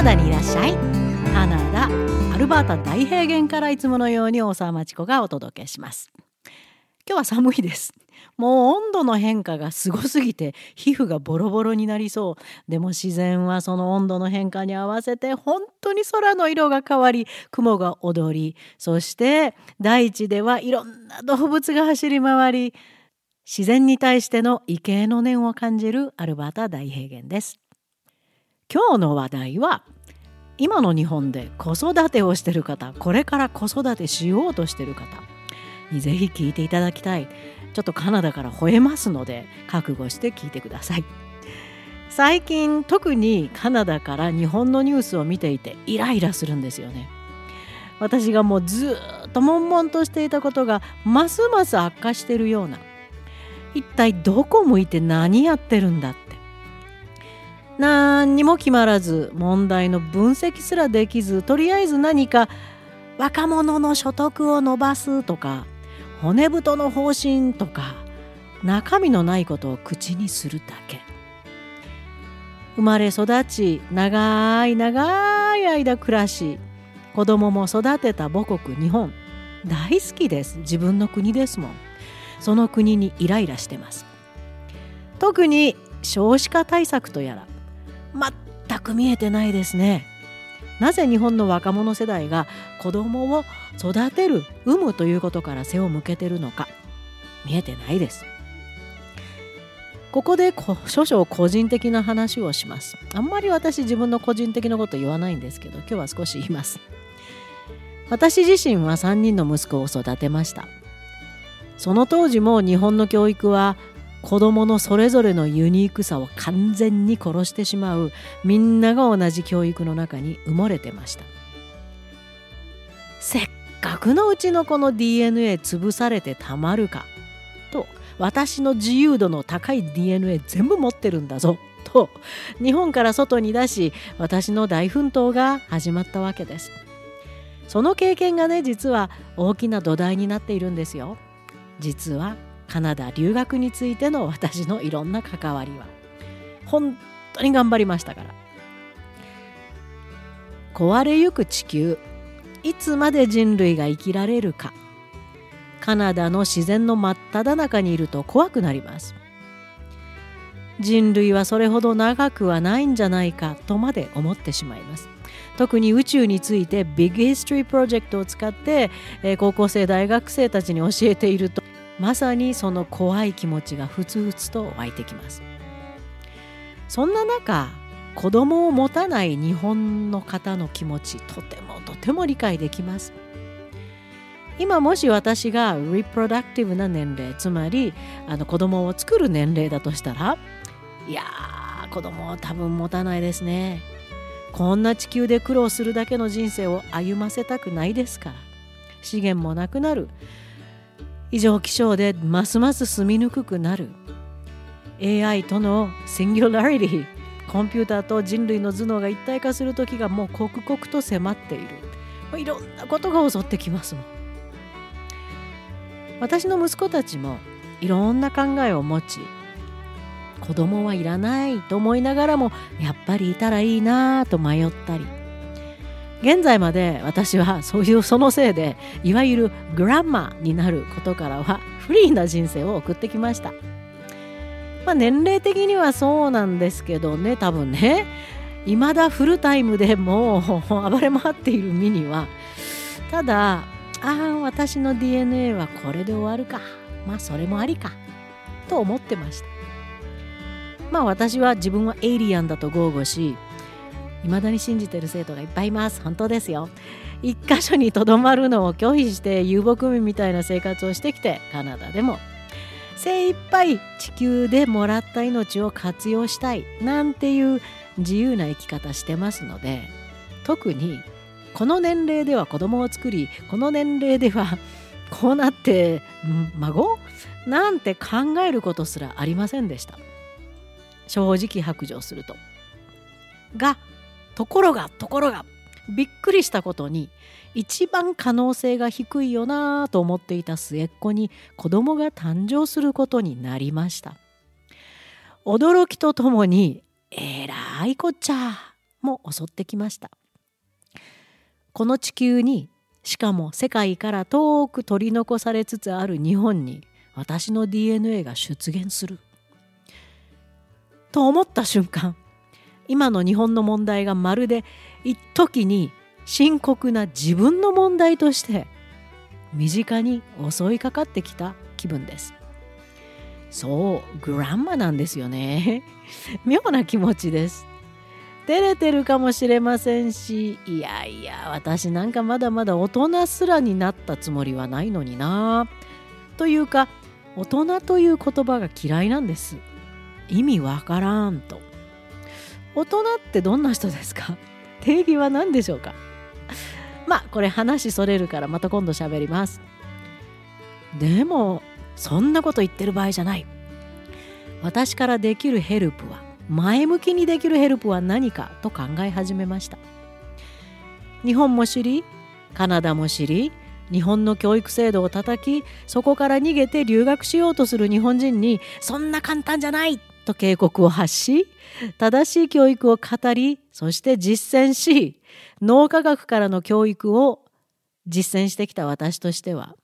ナダにいらっしゃい。カナダアルバータ大平原からいつものように大沢町子がお届けします。今日は寒いです。もう温度の変化がすごすぎて皮膚がボロボロになりそう。でも自然はその温度の変化に合わせて本当に空の色が変わり雲が踊りそして大地ではいろんな動物が走り回り自然に対しての畏敬の念を感じるアルバータ大平原です。今日の話題は今の日本で子育てをしている方これから子育てしようとしている方にぜひ聞いていただきたい。ちょっとカナダから吠えますので覚悟して聞いてください。最近特にカナダから日本のニュースを見ていてイライラするんですよね。私がもうずっと悶々としていたことがますます悪化しているような。一体どこ向いて何やってるんだ何にも決まらず問題の分析すらできずとりあえず何か若者の所得を伸ばすとか骨太の方針とか中身のないことを口にするだけ。生まれ育ち長い長い間暮らし子供も育てた母国日本。大好きです。自分の国ですもん。その国にイライラしてます。特に少子化対策とやら全く見えてないですね。なぜ日本の若者世代が子供を育てる産むということから背を向けてるのか。見えてないです。ここで少々個人的な話をします。あんまり私自分の個人的なこと言わないんですけど今日は少し言います。私自身は3人の息子を育てました。その当時も日本の教育は子どものそれぞれのユニークさを完全に殺してしまうみんなが同じ教育の中に埋もれてました。せっかくのうちの子の DNA 潰されてたまるかと私の自由度の高い DNA 全部持ってるんだぞと日本から外に出し私の大奮闘が始まったわけです。その経験がね実は大きな土台になっているんですよ。実はカナダ留学についての私のいろんな関わりは。本当に頑張りましたから。壊れゆく地球いつまで人類が生きられるか。カナダの自然の真っ只中にいると怖くなります。人類はそれほど長くはないんじゃないかとまで思ってしまいます。特に宇宙について Big History Project を使って、高校生大学生たちに教えているとまさにその怖い気持ちがふつふつと湧いてきます。そんな中子供を持たない日本の方の気持ちとてもとても理解できます。今もし私が reproductive な年齢つまりあの子供を作る年齢だとしたらいやー子供を多分持たないですね。こんな地球で苦労するだけの人生を歩ませたくないですから。資源もなくなる。異常気象でますます住みにくくなる。AI とのシンギュラリティコンピューターと人類の頭脳が一体化する時がもう刻々と迫っている。いろんなことが襲ってきますもん。私の息子たちもいろんな考えを持ち子供はいらないと思いながらもやっぱりいたらいいなと迷ったり現在まで私はそういうそのせいでいわゆるグランマになることからはフリーな人生を送ってきました。まあ、年齢的にはそうなんですけどね多分ね未だフルタイムでもう 暴れ回っている身には。ただああ私の DNA はこれで終わるか。まあそれもありか。と思ってました。まあ私は自分はエイリアンだと豪語し未だに信じてる生徒がいっぱいいます。本当ですよ。一箇所にとどまるのを拒否して遊牧民みたいな生活をしてきてカナダでも。精一杯地球でもらった命を活用したいなんていう自由な生き方してますので特にこの年齢では子供を作りこの年齢では こうなって孫？なんて考えることすらありませんでした。正直白状すると。がところがところがびっくりしたことに一番可能性が低いよなと思っていた末っ子に子供が誕生することになりました。驚きとともにえらいこっちゃも襲ってきました。この地球にしかも世界から遠く取り残されつつある日本に私の DNA が出現する。と思った瞬間今の日本の問題がまるで一時に深刻な自分の問題として身近に襲いかかってきた気分です。そうグランマなんですよね。妙な気持ちです。照れてるかもしれませんしいやいや私なんかまだまだ大人すらになったつもりはないのにな。というか大人という言葉が嫌いなんです。意味わからんと。大人ってどんな人ですか？定義は何でしょうか？まあこれ話それるからまた今度喋ります。でもそんなこと言ってる場合じゃない。私からできるヘルプは前向きにできるヘルプは何かと考え始めました。日本も知りカナダも知り日本の教育制度を叩きそこから逃げて留学しようとする日本人にそんな簡単じゃないと警告を発し正しい教育を語りそして実践し脳科学からの教育を実践してきた私としては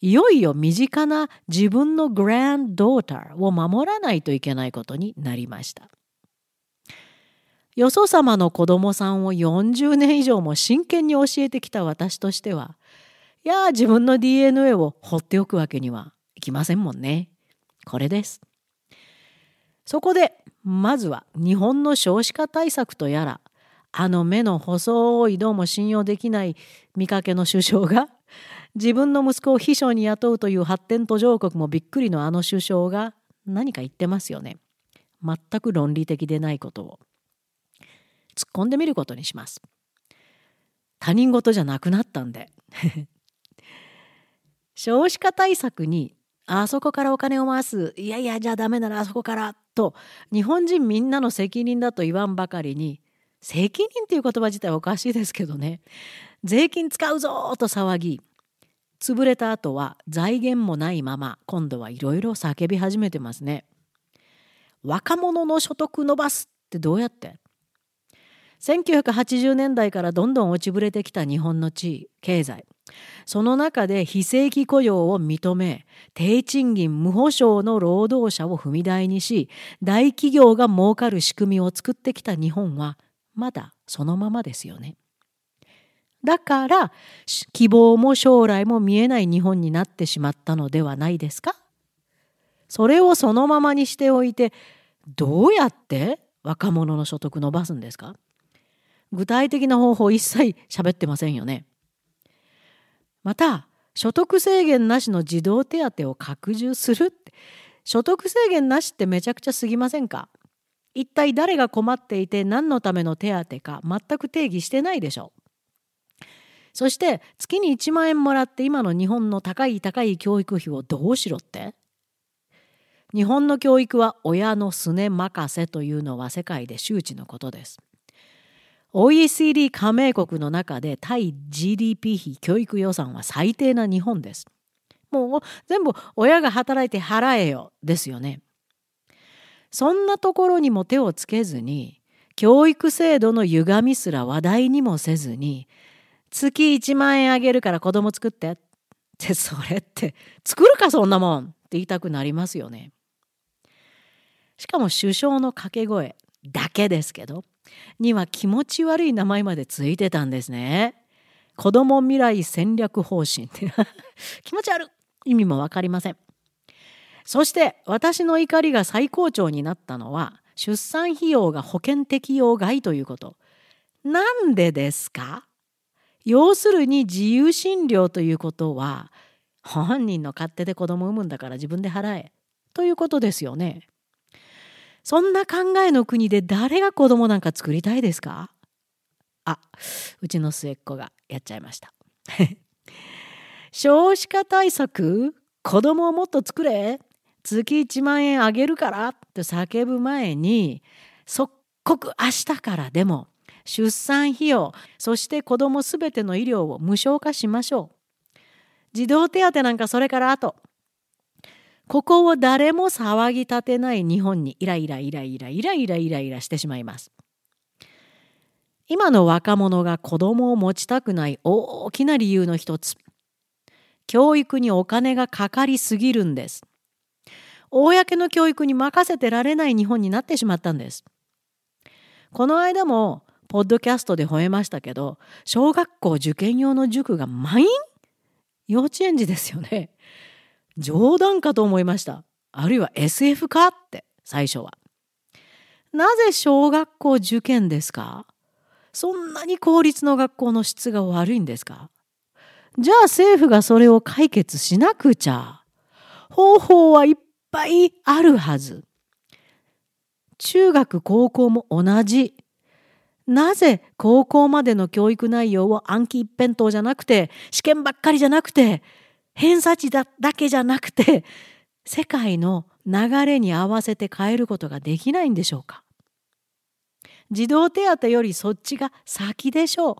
いよいよ身近な自分のグランドーターを守らないといけないことになりました。よそ様の子供さんを40年以上も真剣に教えてきた私としてはいや自分の DNA を放っておくわけにはいきませんもんね。これです。そこでまずは日本の少子化対策とやらあの目の細いどうも信用できない見かけの首相が自分の息子を秘書に雇うという発展途上国もびっくりのあの首相が何か言ってますよね。全く論理的でないことを突っ込んでみることにします。他人事じゃなくなったんで。少子化対策にあそこからお金を回すいやいやじゃあダメならあそこからと日本人みんなの責任だと言わんばかりに責任っていう言葉自体おかしいですけどね税金使うぞと騒ぎ潰れた後は財源もないまま今度はいろいろ叫び始めてますね。若者の所得伸ばすってどうやって？1980年代からどんどん落ちぶれてきた日本の地位経済。その中で非正規雇用を認め低賃金無保障の労働者を踏み台にし大企業が儲かる仕組みを作ってきた日本はまだそのままですよね。だから希望も将来も見えない日本になってしまったのではないですか？それをそのままにしておいてどうやって若者の所得伸ばすんですか？具体的な方法一切喋ってませんよね。また所得制限なしの児童手当を拡充するって所得制限なしってめちゃくちゃすぎませんか？一体誰が困っていて何のための手当か全く定義してないでしょう。そして月に1万円もらって今の日本の高い高い教育費をどうしろって？日本の教育は親のすね任せというのは世界で周知のことです。OECD 加盟国の中で対 GDP 比教育予算は最低な日本です。もう全部親が働いて払えよですよね。そんなところにも手をつけずに教育制度の歪みすら話題にもせずに月1万円あげるから子供作ってってそれって作るかそんなもんって言いたくなりますよね。しかも首相の掛け声だけですけどには気持ち悪い名前までついてたんですね。子供未来戦略方針って 気持ち悪い意味も分かりません。そして私の怒りが最高潮になったのは出産費用が保険適用外ということ。なんでですか？要するに自由診療ということは本人の勝手で子供産むんだから自分で払えということですよね。そんな考えの国で誰が子供なんか作りたいですか？あうちの末っ子がやっちゃいました。少子化対策子供をもっと作れ。月1万円あげるから。って叫ぶ前に即刻明日からでも出産費用そして子どもすべての医療を無償化しましょう。児童手当なんかそれから後。ここを誰も騒ぎ立てない日本にイライライライライライライライラしてしまいます今の若者が子供を持ちたくない大きな理由の一つ。教育にお金がかかりすぎるんです。公の教育に任せてられない日本になってしまったんです。この間もポッドキャストで吠えましたけど小学校受験用の塾が満員幼稚園児ですよね。冗談かと思いました。あるいは SF かって最初は。なぜ小学校受験ですか？そんなに公立の学校の質が悪いんですか？じゃあ政府がそれを解決しなくちゃ。方法はいっぱいあるはず。中学高校も同じ。なぜ高校までの教育内容を暗記一辺倒じゃなくて試験ばっかりじゃなくて偏差値だけじゃなくて 世界の流れに合わせて変えることができないんでしょうか？児童手当よりそっちが先でしょう。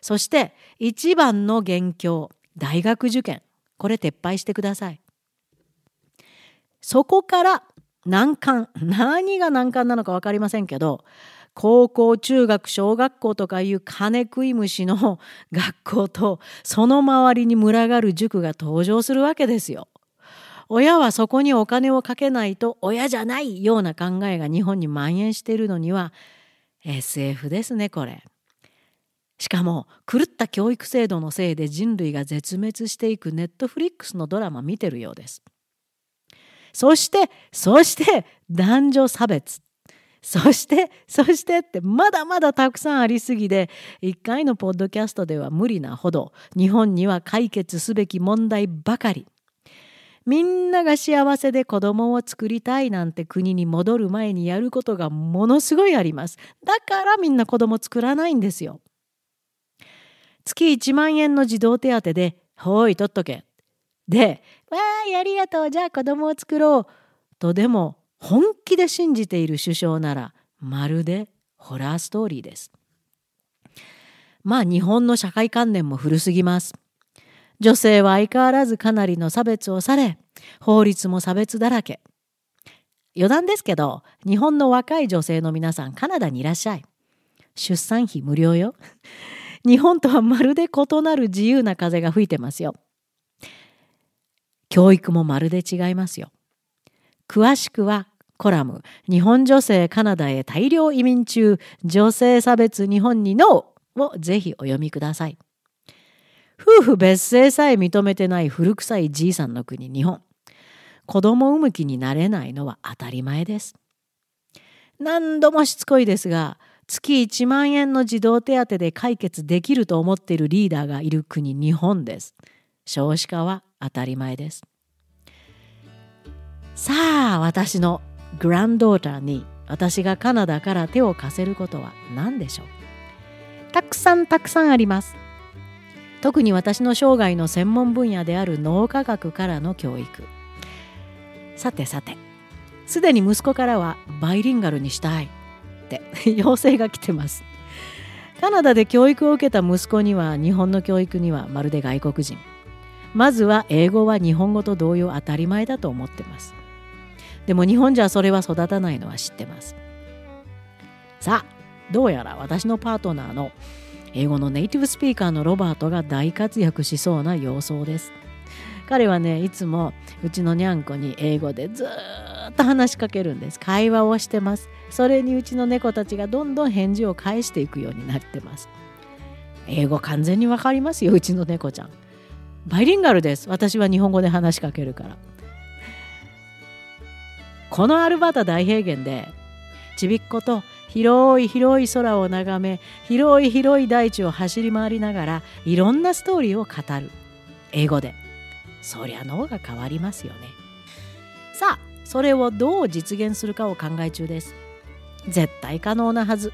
そして一番の元凶、大学受験。これ撤廃してください。そこから難関、何が難関なのか分かりませんけど、高校、中学、小学校とかいう金食い虫の 学校とその周りに群がる塾が登場するわけですよ。親はそこにお金をかけないと親じゃないような考えが日本に蔓延しているのには SF ですねこれ。しかも狂った教育制度のせいで人類が絶滅していくネットフリックスのドラマ見てるようです。そしてそして男女差別そして そしてってまだまだたくさんありすぎで1回のポッドキャストでは無理なほど日本には解決すべき問題ばかり。みんなが幸せで子供を作りたいなんて国に戻る前にやることがものすごいあります。だからみんな子供作らないんですよ。月1万円の児童手当で、ほい、取っとけ。で、わーい、ありがとう、じゃあ子供を作ろう。とでも、本気で信じている首相なら、まるでホラーストーリーです。まあ日本の社会観念も古すぎます。女性は相変わらずかなりの差別をされ、法律も差別だらけ。余談ですけど、日本の若い女性の皆さん、カナダにいらっしゃい。出産費無料よ。日本とはまるで異なる自由な風が吹いてますよ。教育もまるで違いますよ。詳しくはコラム「日本女性カナダへ大量移民中女性差別日本にノー」をぜひお読みください。夫婦別姓さえ認めてない古臭いじいさんの国日本。子供産む気になれないのは当たり前です。何度もしつこいですが、月1万円の児童手当で解決できると思っているリーダーがいる国日本です。少子化は当たり前です。さあ、私のグランドーターに私がカナダから手を貸せることは何でしょう？たくさんたくさんあります。特に私の生涯の専門分野である脳科学からの教育。さてさてすでに息子からはバイリンガルにしたいって要請が来てます。カナダで教育を受けた息子には日本の教育にはまるで外国人。まずは英語は日本語と同様当たり前だと思ってますでも日本じゃそれは育たないのは知ってます。さあどうやら私のパートナーの英語のネイティブスピーカーのロバートが大活躍しそうな様相です。彼はねいつもうちのにゃんこに英語でずっと話しかけるんです。会話をしてます。それにうちの猫たちがどんどん返事を返していくようになってます。英語完全にわかりますようちの猫ちゃん。バイリンガルです。私は日本語で話しかけるから。このアルバータ大平原でちびっ子と広い広い空を眺め広い広い大地を走り回りながらいろんなストーリーを語る。英語で。そりゃ脳が変わりますよね。さあそれをどう実現するかを考え中です。絶対可能なはず。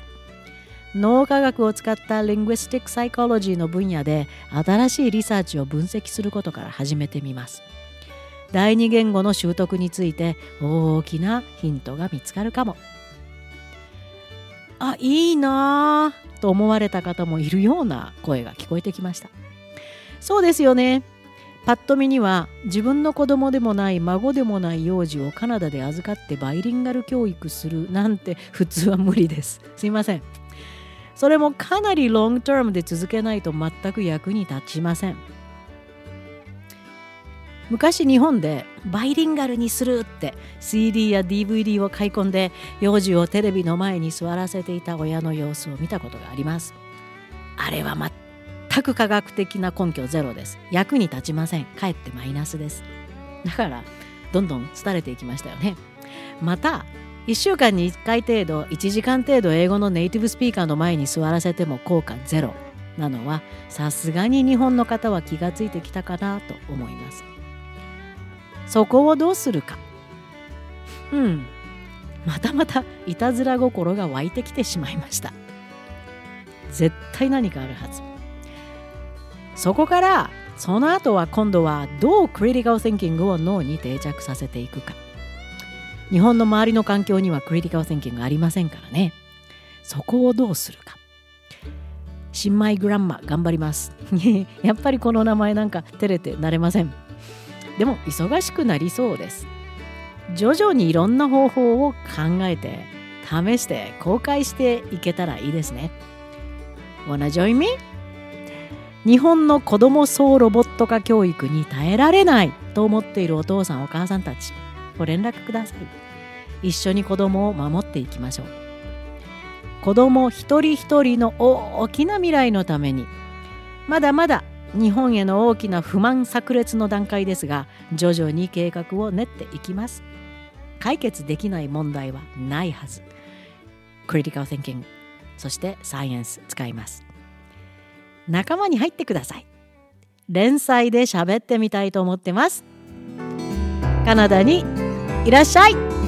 脳科学を使った linguistic psychology の分野で新しいリサーチを分析することから始めてみます。第二言語の習得について大きなヒントが見つかるかも。あいいなぁと思われた方もいるような声が聞こえてきました。そうですよね。パッと見には自分の子供でもない孫でもない幼児をカナダで預かってバイリンガル教育するなんて普通は無理です。すいません。それもかなりロングタームで続けないと全く役に立ちません。昔日本でバイリンガルにするって CD や DVD を買い込んで幼児をテレビの前に座らせていた親の様子を見たことがあります。あれは全く科学的な根拠ゼロです。役に立ちません。かえってマイナスです。だからどんどん廃れていきましたよね。また1週間に1回程度1時間程度英語のネイティブスピーカーの前に座らせても効果ゼロ。なのはさすがに日本の方は気がついてきたかなと思います。そこをどうするか。うん。またまたいたずら心が湧いてきてしまいました。絶対何かあるはず。そこからその後は今度はどうクリティカル・シンキングを脳に定着させていくか。日本の周りの環境にはクリティカル・シンキングありませんからね。そこをどうするか。新米グランマ頑張ります。やっぱりこの名前なんか照れてなれませんでも忙しくなりそうです。徐々にいろんな方法を考えて試して公開していけたらいいですね。Wanna join me? 日本の子供総ロボット化教育に耐えられないと思っているお父さんお母さんたちご連絡ください。一緒に子供を守っていきましょう。子供一人一人の大きな未来のためにまだまだ日本への大きな不満炸裂の段階ですが徐々に計画を練っていきます。解決できない問題はないはず。クリティカル・ティンキングそしてサイエンス使います。仲間に入ってください。連載で喋ってみたいと思ってます。カナダにいらっしゃい。